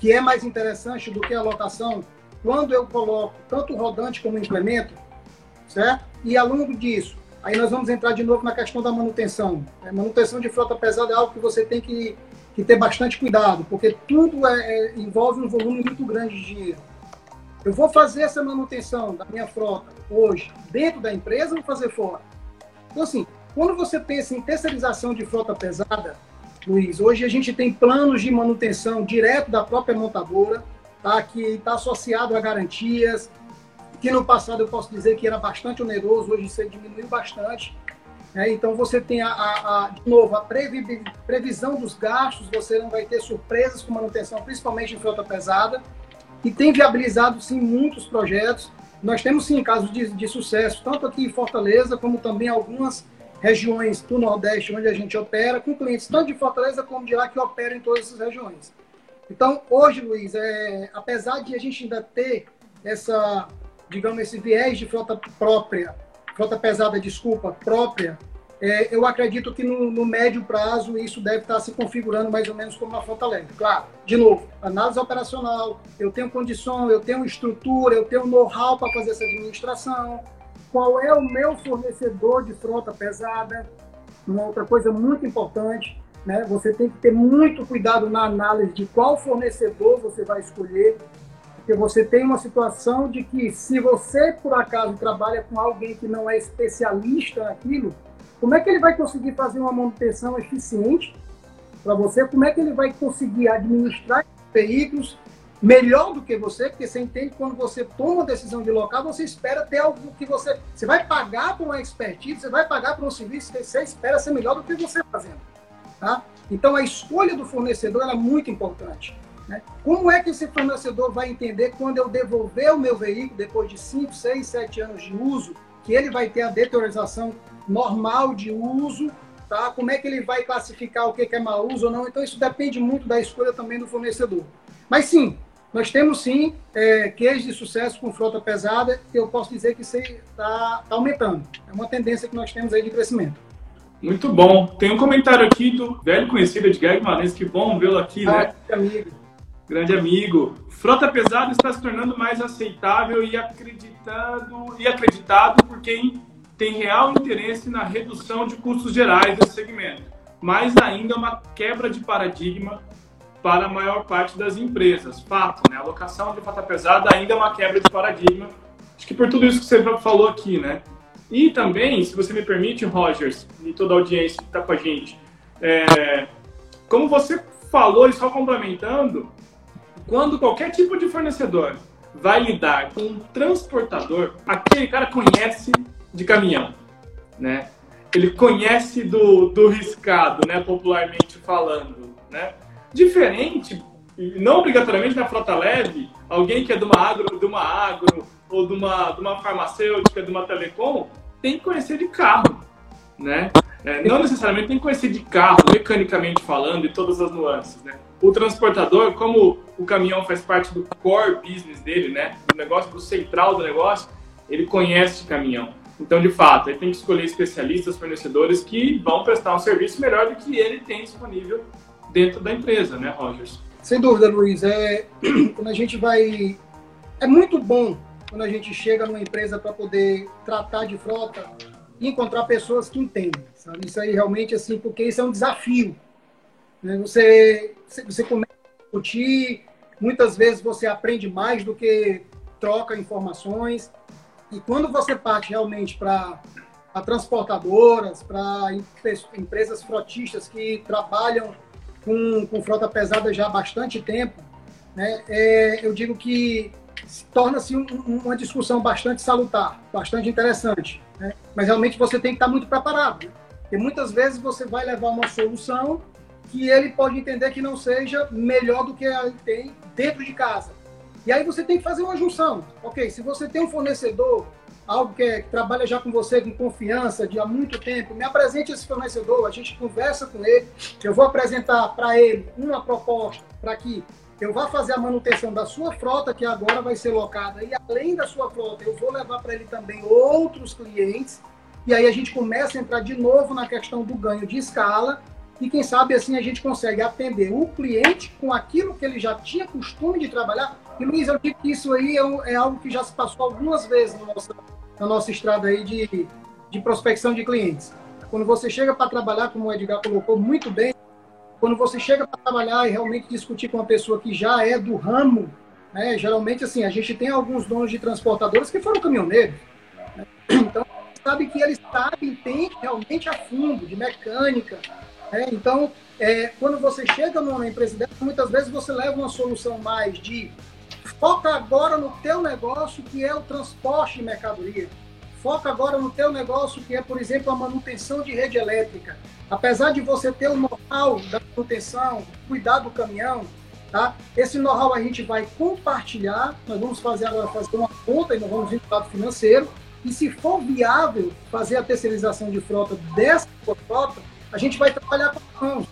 que é mais interessante do que a locação quando eu coloco tanto o rodante como o implemento, certo? E ao longo disso, Aí nós vamos entrar de novo na questão da manutenção. A manutenção de frota pesada é algo que você tem que, que ter bastante cuidado, porque tudo é, é, envolve um volume muito grande de dinheiro. Eu vou fazer essa manutenção da minha frota hoje dentro da empresa ou fazer fora? Então, assim, quando você pensa em terceirização de frota pesada, Luiz, hoje a gente tem planos de manutenção direto da própria montadora, tá? que está associado a garantias, que no passado eu posso dizer que era bastante oneroso, hoje você diminuiu bastante. Né? Então você tem, a, a, a, de novo, a previ, previsão dos gastos, você não vai ter surpresas com manutenção, principalmente em frota pesada, e tem viabilizado, sim, muitos projetos. Nós temos, sim, casos de, de sucesso, tanto aqui em Fortaleza, como também algumas regiões do Nordeste, onde a gente opera, com clientes tanto de Fortaleza como de lá que operam em todas essas regiões. Então, hoje, Luiz, é, apesar de a gente ainda ter essa digamos, esse viés de frota própria, frota pesada, desculpa, própria, é, eu acredito que no, no, médio prazo isso deve estar se configurando mais ou menos como uma frota leve. Claro, de novo, análise operacional, eu tenho condição, eu tenho estrutura, eu tenho know-how para fazer essa administração, qual é o meu fornecedor de frota pesada, uma outra coisa muito importante, né? Você tem que ter muito cuidado na análise de qual fornecedor você vai escolher, porque você tem uma situação de que se você por acaso trabalha com alguém que não é especialista naquilo, como é que ele vai conseguir fazer uma manutenção eficiente para você? Como é que ele vai conseguir administrar veículos melhor do que você? Porque você entende que quando você toma uma decisão de local, você espera ter algo que você. Você vai pagar por uma expertise, você vai pagar por um serviço que você espera ser melhor do que você fazendo. Tá? Então a escolha do fornecedor é muito importante. Né? Como é que esse fornecedor vai entender quando eu devolver o meu veículo depois de 5, 6, 7 anos de uso, que ele vai ter a deteriorização normal de uso, tá? Como é que ele vai classificar o que é mau uso ou não? Então isso depende muito da escolha também do fornecedor. Mas sim, nós temos sim é, queijos de sucesso com frota pesada, que eu posso dizer que está tá aumentando. É uma tendência que nós temos aí de crescimento. Muito bom. Tem um comentário aqui do velho conhecido Edgar Guimarães, que bom vê-lo aqui, ah, né? Amigo. Grande amigo. Frota pesada está se tornando mais aceitável e acreditado e acreditado por quem tem real interesse na redução de custos gerais desse segmento, mas ainda uma quebra de paradigma para a maior parte das empresas. Fato, né? A alocação de frota pesada ainda é uma quebra de paradigma. Acho que por tudo isso que você falou aqui, né? E também, se você me permite, Rogers, e toda a audiência que está com a gente, é, como você falou, e só complementando, quando qualquer tipo de fornecedor vai lidar com um transportador, aquele cara conhece de caminhão, né? Ele conhece do, do riscado, né? Popularmente falando, né? Diferente, não obrigatoriamente na frota leve, alguém que é de uma agro, de uma agro ou de uma, de uma farmacêutica, de uma telecom, tem que conhecer de carro, né? É, não necessariamente tem que conhecer de carro, mecanicamente falando, e todas as nuances, né? O transportador, como o caminhão faz parte do core business dele, né? Do negócio, do central do negócio, ele conhece de caminhão. Então, de fato, ele tem que escolher especialistas, fornecedores que vão prestar um serviço melhor do que ele tem disponível dentro da empresa, né, Rogers? Sem dúvida, Luiz. É, (clears throat) quando a gente vai. É muito bom quando a gente chega numa empresa para poder tratar de frota e encontrar pessoas que entendem. Sabe? Isso aí realmente, assim, porque isso é um desafio. Né? Você, você começa a discutir, muitas vezes você aprende mais do que troca informações. E quando você parte realmente para transportadoras, para empresas frotistas que trabalham com, com frota pesada já há bastante tempo, né, é, eu digo que torna-se um, uma discussão bastante salutar, bastante interessante. Né? Mas realmente você tem que estar muito preparado. Né? Porque muitas vezes você vai levar uma solução que ele pode entender que não seja melhor do que ele tem dentro de casa. E aí você tem que fazer uma junção. Ok, se você tem um fornecedor, algo que, é, que trabalha já com você com confiança de há muito tempo, me apresente esse fornecedor, a gente conversa com ele, eu vou apresentar para ele uma proposta para que eu vá fazer a manutenção da sua frota, que agora vai ser locada, e além da sua frota, eu vou levar para ele também outros clientes, e aí a gente começa a entrar de novo na questão do ganho de escala, e quem sabe assim a gente consegue atender o cliente com aquilo que ele já tinha costume de trabalhar. E Luiz, eu digo que isso aí é, é algo que já se passou algumas vezes na nossa, na nossa estrada aí de, de prospecção de clientes. Quando você chega para trabalhar, como o Edgar colocou muito bem, quando você chega para trabalhar e realmente discutir com uma pessoa que já é do ramo, né, geralmente assim, a gente tem alguns donos de transportadores que foram caminhoneiros. Né? Então, sabe que eles sabem, tem realmente a fundo de mecânica, é, então, é, quando você chega numa empresa dessa, muitas vezes você leva uma solução mais de foca agora no teu negócio, que é o transporte de mercadoria. Foca agora no teu negócio, que é, por exemplo, a manutenção de rede elétrica. Apesar de você ter o know-how da manutenção, cuidar do caminhão, tá? Esse know-how a gente vai compartilhar. Nós vamos fazer agora fazer uma conta e nós vamos vir para o lado financeiro. E se for viável fazer a terceirização de frota dessa frota, a gente vai trabalhar com mãos.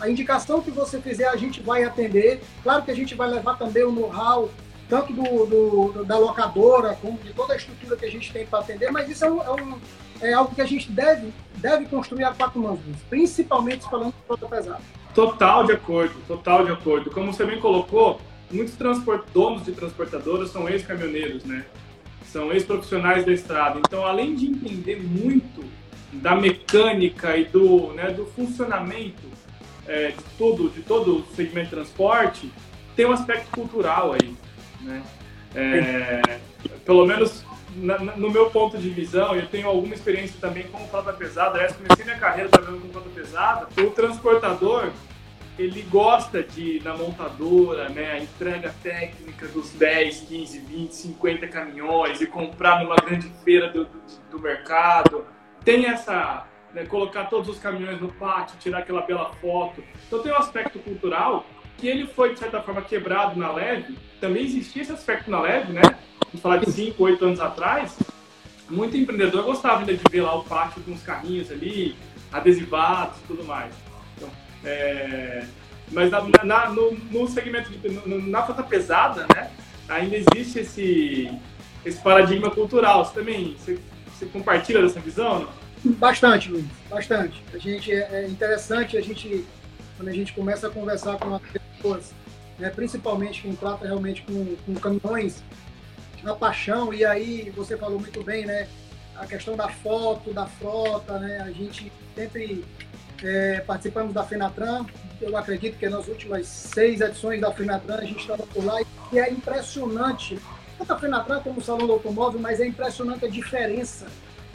A indicação que você fizer, a gente vai atender. Claro que a gente vai levar também o know-how tanto do, do, da locadora, como de toda a estrutura que a gente tem para atender, mas isso é, um, é, um, é, algo que a gente deve, deve construir a quatro mãos, principalmente falando de frota pesada. Total de acordo, total de acordo. Como você bem colocou, muitos donos de transportadoras são ex-caminhoneiros, né? São ex-profissionais da estrada. Então, além de entender muito da mecânica e do, né, do funcionamento é, de, todo, de todo o segmento de transporte, tem um aspecto cultural aí. Né? É, pelo menos na, no meu ponto de visão, eu tenho alguma experiência também com frota pesada. Aliás, comecei minha carreira trabalhando com frota pesada. O transportador, ele gosta de na montadora, né, a entrega técnica dos 10, 15, 20, 50 caminhões e comprar numa grande feira do, do, do mercado. Tem essa, né, colocar todos os caminhões no pátio, tirar aquela bela foto. Então tem um aspecto cultural que ele foi, de certa forma, quebrado na leve. Também existia esse aspecto na leve, né? Vamos falar de 5, 8 anos atrás. Muito empreendedor gostava ainda de ver lá o pátio com os carrinhos ali, adesivados tudo mais. Então, é... Mas na, na, no, no, segmento, de, no, na frota pesada, né? Ainda existe esse, esse paradigma cultural. Você também você, você compartilha dessa visão? Não? Bastante, Luiz, bastante. A gente, é, é interessante a gente, quando a gente começa a conversar com as pessoas, né, principalmente quem trata realmente com, com caminhões, na paixão, e aí você falou muito bem, né? A questão da foto, da frota, né? A gente sempre é, participamos da FENATRAN, eu acredito que nas últimas seis edições da FENATRAN a gente estava por lá, e é impressionante, tanto a FENATRAN como o Salão do Automóvel, mas é impressionante a diferença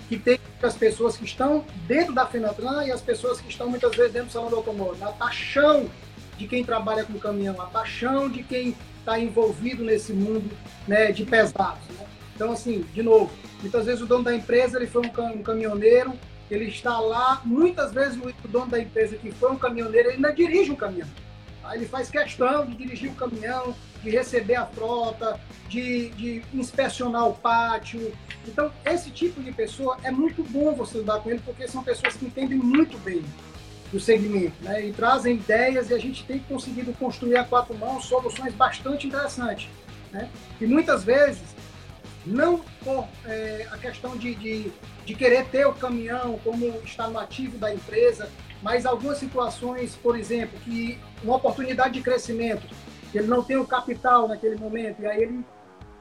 que tem as pessoas que estão dentro da FENATRAN e as pessoas que estão muitas vezes dentro do Salão do Automóvel. A paixão de quem trabalha com caminhão, a paixão de quem está envolvido nesse mundo né, de pesados. Né? Então, assim, de novo, muitas vezes o dono da empresa ele foi um, um caminhoneiro, ele está lá, muitas vezes o dono da empresa que foi um caminhoneiro, ele ainda dirige um caminhão. Tá? Ele faz questão de dirigir o caminhão, de receber a frota, de, de inspecionar o pátio. Então, esse tipo de pessoa é muito bom você lidar com ele, porque são pessoas que entendem muito bem do segmento, né? E trazem ideias e a gente tem conseguido construir a quatro mãos soluções bastante interessantes, né? E muitas vezes não por é, a questão de, de, de, querer ter o caminhão como está no ativo da empresa, mas algumas situações, por exemplo, que uma oportunidade de crescimento, ele não tem o capital naquele momento, e aí ele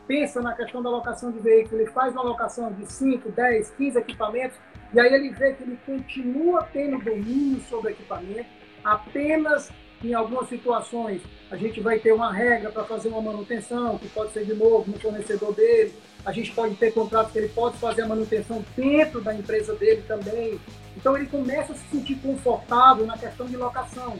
pensa na questão da locação de veículo, ele faz uma locação de 5, 10, 15 equipamentos, e aí ele vê que ele continua tendo domínio sobre o equipamento, apenas em algumas situações a gente vai ter uma regra para fazer uma manutenção, que pode ser de novo no fornecedor dele, a gente pode ter contrato que ele pode fazer a manutenção dentro da empresa dele também. Então ele começa a se sentir confortável na questão de locação.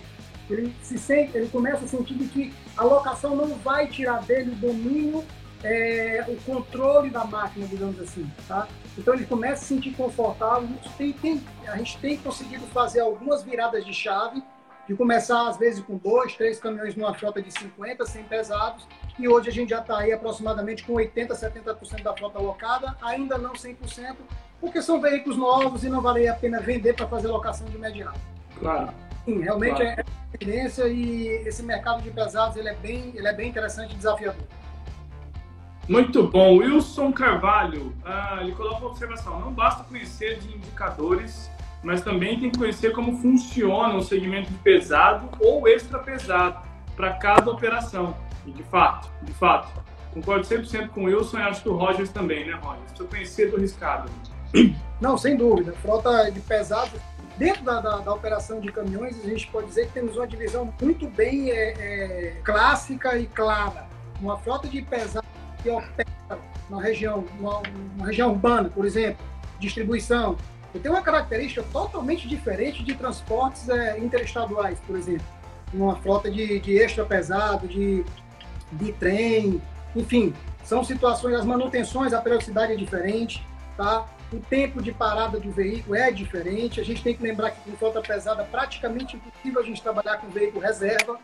Ele, se sente, ele começa a sentir que a locação não vai tirar dele o domínio é, o controle da máquina, digamos assim, tá? Então ele começa a se sentir confortável. A gente tem, tem, a gente tem conseguido fazer algumas viradas de chave, de começar às vezes com dois, três caminhões numa frota de 50, 100 pesados, e hoje a gente já está aí aproximadamente com 80, 70% da frota alocada, ainda não 100%, porque são veículos novos e não vale a pena vender para fazer locação de imediato. Claro. Sim, realmente claro. é tendência e esse mercado de pesados ele é bem, ele é bem interessante e desafiador. Muito bom. Wilson Carvalho, ah, ele coloca uma observação. Não basta conhecer de indicadores, mas também tem que conhecer como funciona o segmento de pesado ou extra pesado para cada operação. E de fato, de fato, concordo 100% com o Wilson e acho que o Rogers também, né, Rogers? Precisa conhecer do riscado. Não, sem dúvida. Frota de pesado. Dentro da, da, da, operação de caminhões, a gente pode dizer que temos uma divisão muito bem é, é, clássica e clara. Uma frota de pesado que opera na região, uma região urbana, por exemplo, distribuição, tem uma característica totalmente diferente de transportes é, interestaduais, por exemplo. Uma frota de, de extra pesado, de, de trem, enfim, são situações, as manutenções, a periodicidade é diferente, tá? O tempo de parada do veículo é diferente. A gente tem que lembrar que com frota pesada praticamente impossível a gente trabalhar com veículo reserva,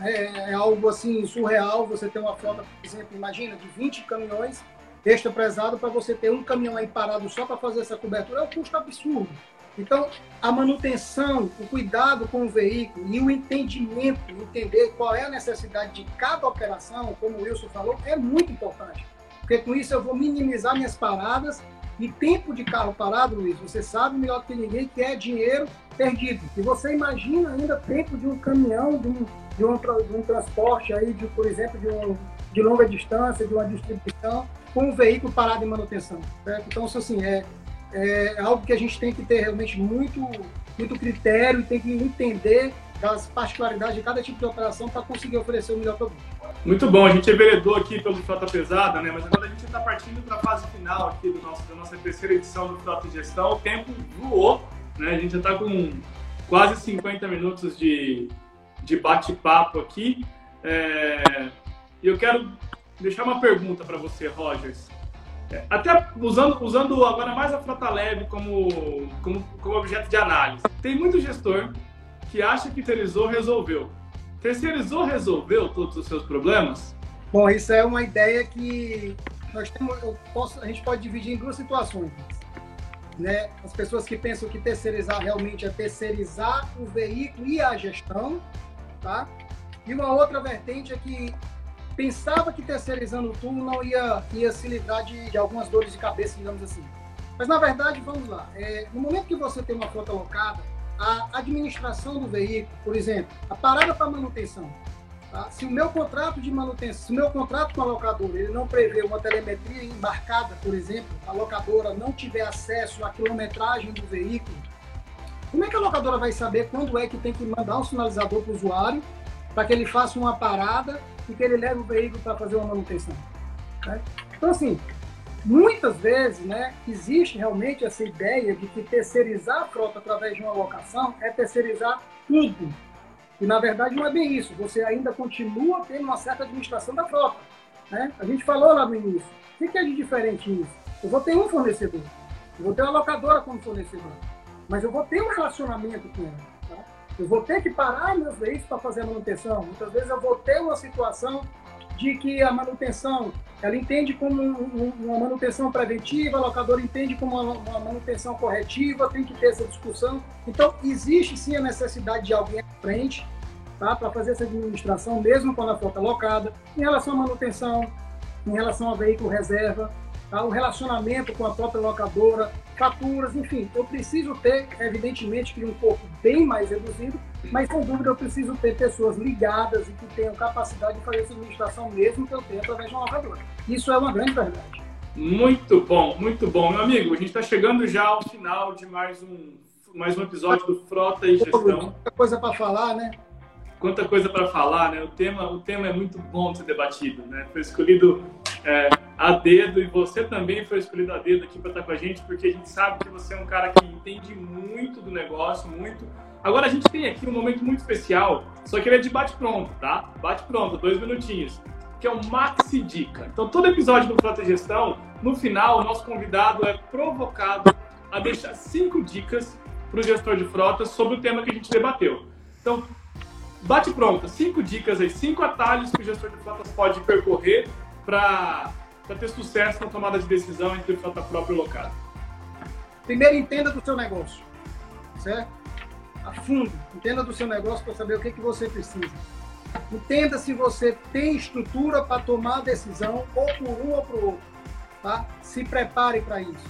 é, é, algo assim surreal você ter uma frota, por exemplo, imagina, de 20 caminhões extra pesado para você ter um caminhão aí parado só para fazer essa cobertura, é um custo absurdo. Então, a manutenção, o cuidado com o veículo e o entendimento, entender qual é a necessidade de cada operação, como o Wilson falou, é muito importante. Porque com isso eu vou minimizar minhas paradas e tempo de carro parado, Luiz, você sabe melhor que ninguém que é dinheiro perdido. E você imagina ainda tempo de um caminhão, de um, de um, de um transporte aí, de, por exemplo, de, um, de longa distância, de uma distribuição, com um veículo parado em manutenção. Certo? Então, assim, é, é algo que a gente tem que ter realmente muito, muito critério e tem que entender das particularidades de cada tipo de operação para conseguir oferecer o melhor produto. Muito bom, a gente enveredou aqui pelo Frota Pesada, né? Mas agora a gente está partindo para a fase final aqui do nosso, da nossa terceira edição do Frota Gestão. O tempo voou, né? A gente já está com quase 50 minutos de, de bate-papo aqui. É... Eu quero deixar uma pergunta para você, Rogers. É, até usando, usando agora mais a frota leve como, como, como objeto de análise. Tem muito gestor que acha que terceirizou, resolveu. Terceirizou, resolveu todos os seus problemas? Bom, isso é uma ideia que nós temos, posso, a gente pode dividir em duas situações. Né? As pessoas que pensam que terceirizar realmente é terceirizar o veículo e a gestão, tá? E uma outra vertente é que pensava que terceirizando tudo não ia, ia se livrar de, de algumas dores de cabeça, digamos assim. Mas na verdade, vamos lá. É, no momento que você tem uma frota locada, a administração do veículo, por exemplo, a parada para manutenção. Tá? Se o meu contrato de manutenção, se o meu contrato com a locadora ele não prevê uma telemetria embarcada, por exemplo, a locadora não tiver acesso à quilometragem do veículo, como é que a locadora vai saber quando é que tem que mandar um sinalizador para o usuário para que ele faça uma parada e que ele leve o veículo para fazer uma manutenção? Né? Então, assim, Muitas vezes, né, existe realmente essa ideia de que terceirizar a frota através de uma locação é terceirizar tudo. E na verdade não é bem isso. Você ainda continua tendo uma certa administração da frota. Né? A gente falou lá no início. O que é de diferente nisso? Eu vou ter um fornecedor. Eu vou ter uma locadora como fornecedor. Mas eu vou ter um relacionamento com ela. Eu vou ter que parar meus veículos para fazer a manutenção. Muitas vezes eu vou ter uma situação de que a manutenção ela entende como uma manutenção preventiva, a locadora entende como uma manutenção corretiva, tem que ter essa discussão. Então, existe sim a necessidade de alguém à frente tá, para fazer essa administração, mesmo quando a frota é locada, em relação à manutenção, em relação ao veículo reserva, tá, o relacionamento com a própria locadora, faturas, enfim, eu preciso ter, evidentemente, que um pouco bem mais reduzido, mas sem dúvida eu preciso ter pessoas ligadas e que tenham capacidade de fazer essa administração mesmo que eu tenha através de uma locadora. Isso é uma grande verdade. Muito bom, muito bom. Meu amigo, a gente está chegando já ao final de mais um, mais um episódio do Frota e Gestão. Muita coisa para falar, né? Quanta coisa para falar, né? O tema, o tema é muito bom de ser debatido, né? Foi escolhido é, a dedo e você também foi escolhido a dedo aqui para estar com a gente, porque a gente sabe que você é um cara que entende muito do negócio, muito. Agora a gente tem aqui um momento muito especial, só que ele é de bate-pronto, tá? Bate-pronto, dois minutinhos, que é o Maxi Dica. Então, todo episódio do Frota Gestão, no final, o nosso convidado é provocado a deixar cinco dicas para o gestor de frotas sobre o tema que a gente debateu. Então, bate pronto, cinco dicas aí, cinco atalhos que o gestor de frotas pode percorrer para ter sucesso na tomada de decisão entre frota própria e local? Primeiro, entenda do seu negócio, certo? A fundo, entenda do seu negócio para saber o que, que você precisa. Entenda se você tem estrutura para tomar a decisão ou por um ou por outro. Tá? Se prepare para isso.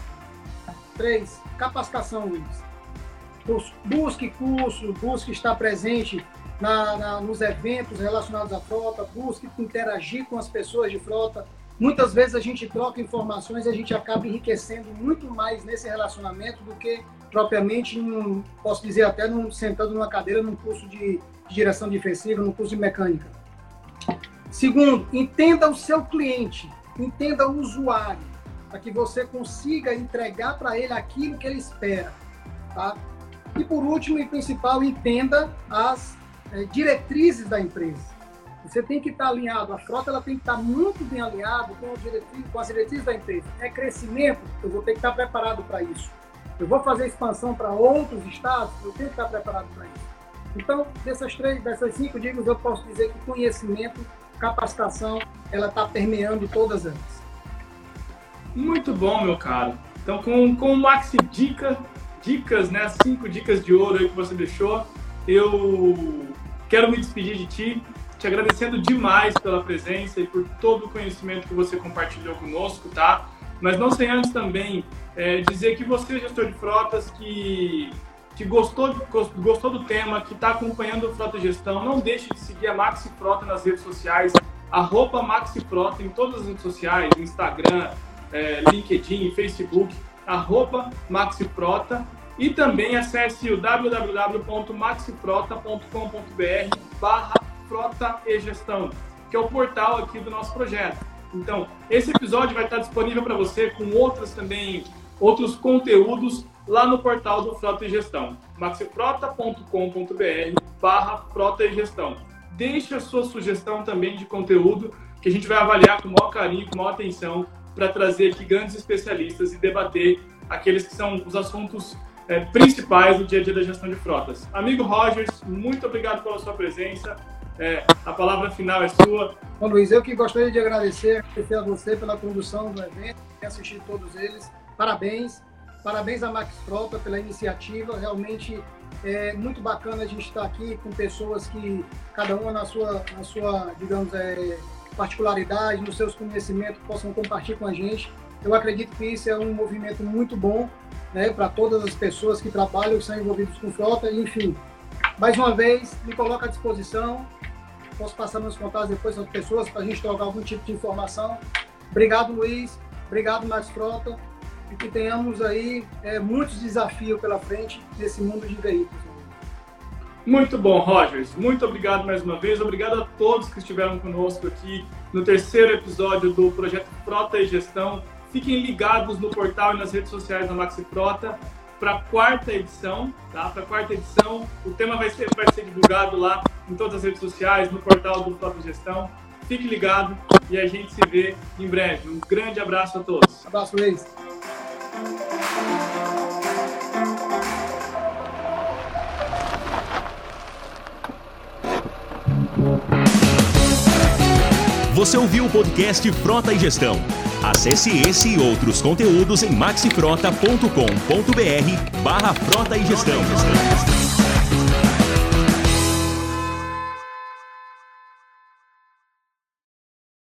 Três, capacitação, Luiz. Busque curso, busque estar presente na, na, nos eventos relacionados à frota, busque interagir com as pessoas de frota. Muitas vezes a gente troca informações e a gente acaba enriquecendo muito mais nesse relacionamento do que propriamente, num, posso dizer até num, sentando numa cadeira num curso de, de direção defensiva, num curso de mecânica. Segundo, entenda o seu cliente, entenda o usuário, para que você consiga entregar para ele aquilo que ele espera. Tá? E por último e principal, entenda as é, diretrizes da empresa. Você tem que estar alinhado, a frota ela tem que estar muito bem alinhado com, com as diretrizes da empresa. É crescimento, eu vou ter que estar preparado para isso. Eu vou fazer expansão para outros estados, eu tenho que estar preparado para isso. Então, dessas três, dessas cinco dicas, eu posso dizer que conhecimento, capacitação, ela está permeando todas elas. Muito bom, meu caro. Então, com, com o Maxi Dica, dicas, né? Cinco dicas de ouro aí que você deixou. Eu quero me despedir de ti, te agradecendo demais pela presença e por todo o conhecimento que você compartilhou conosco, tá? Mas não sem antes também é, dizer que você, gestor de frotas, que, que gostou, gostou do tema, que está acompanhando o Frota Gestão, não deixe de seguir a Maxi Frota nas redes sociais, arroba Maxi Frota em todas as redes sociais, Instagram, é, LinkedIn, Facebook, arroba Maxi Frota. E também acesse o www.maxifrota.com.br barra Frota e Gestão, que é o portal aqui do nosso projeto. Então, esse episódio vai estar disponível para você com outros também, outros conteúdos lá no portal do Frota e Gestão, maxifrota.com.br barra Frota e Gestão. Deixe a sua sugestão também de conteúdo que a gente vai avaliar com o maior carinho, com a maior atenção para trazer aqui grandes especialistas e debater aqueles que são os assuntos é, principais do dia a dia da gestão de frotas. Amigo Rogers, muito obrigado pela sua presença. É, a palavra final é sua. Bom, Luiz, eu que gostaria de agradecer, agradecer a você pela condução do evento, assistir todos eles. Parabéns. Parabéns à Max Frota pela iniciativa. Realmente é muito bacana a gente estar aqui com pessoas que, cada uma na sua, na sua digamos, é, particularidade, nos seus conhecimentos, possam compartilhar com a gente. Eu acredito que isso é um movimento muito bom né, para todas as pessoas que trabalham, que são envolvidos com frota, enfim. Mais uma vez, me coloco à disposição. Posso passar meus contatos depois para as pessoas para a gente trocar algum tipo de informação. Obrigado, Luiz. Obrigado, Max Frota. E que tenhamos aí é, muitos desafios pela frente nesse mundo de veículos. Muito bom, Rogers. Muito obrigado mais uma vez. Obrigado a todos que estiveram conosco aqui no terceiro episódio do projeto Frota e Gestão. Fiquem ligados no portal e nas redes sociais da Maxi Frota para a quarta edição, tá? Para a quarta edição, o tema vai ser, vai ser divulgado lá em todas as redes sociais, no portal do Frota Gestão. Fique ligado e a gente se vê em breve. Um grande abraço a todos. Abraço, Luiz. Você ouviu o podcast Frota e Gestão. Acesse esse e outros conteúdos em maxifrota.com.br barra Frota e Gestão.